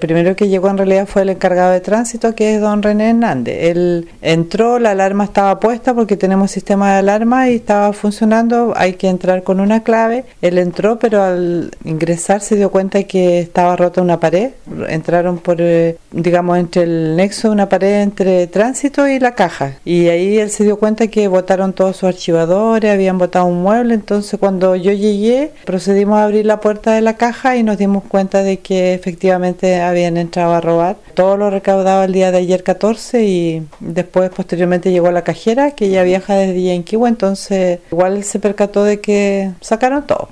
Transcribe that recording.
Primero que llegó en realidad fue el encargado de tránsito, que es don René Hernández. Él entró, la alarma estaba puesta porque tenemos sistema de alarma y estaba funcionando. Hay que entrar con una clave. Él entró, pero al ingresar se dio cuenta que estaba rota una pared. Entraron por, eh, digamos, entre el nexo una pared entre tránsito y la caja. Y ahí él se dio cuenta que botaron todos sus archivadores, habían botado un mueble. Entonces, cuando yo llegué, procedimos a abrir la puerta de la caja y nos dimos cuenta de que efectivamente habían entrado a robar. Todo lo recaudado el día de ayer 14 y después posteriormente llegó la cajera que ya viaja desde Yanquiwa, entonces igual se percató de que sacaron todo.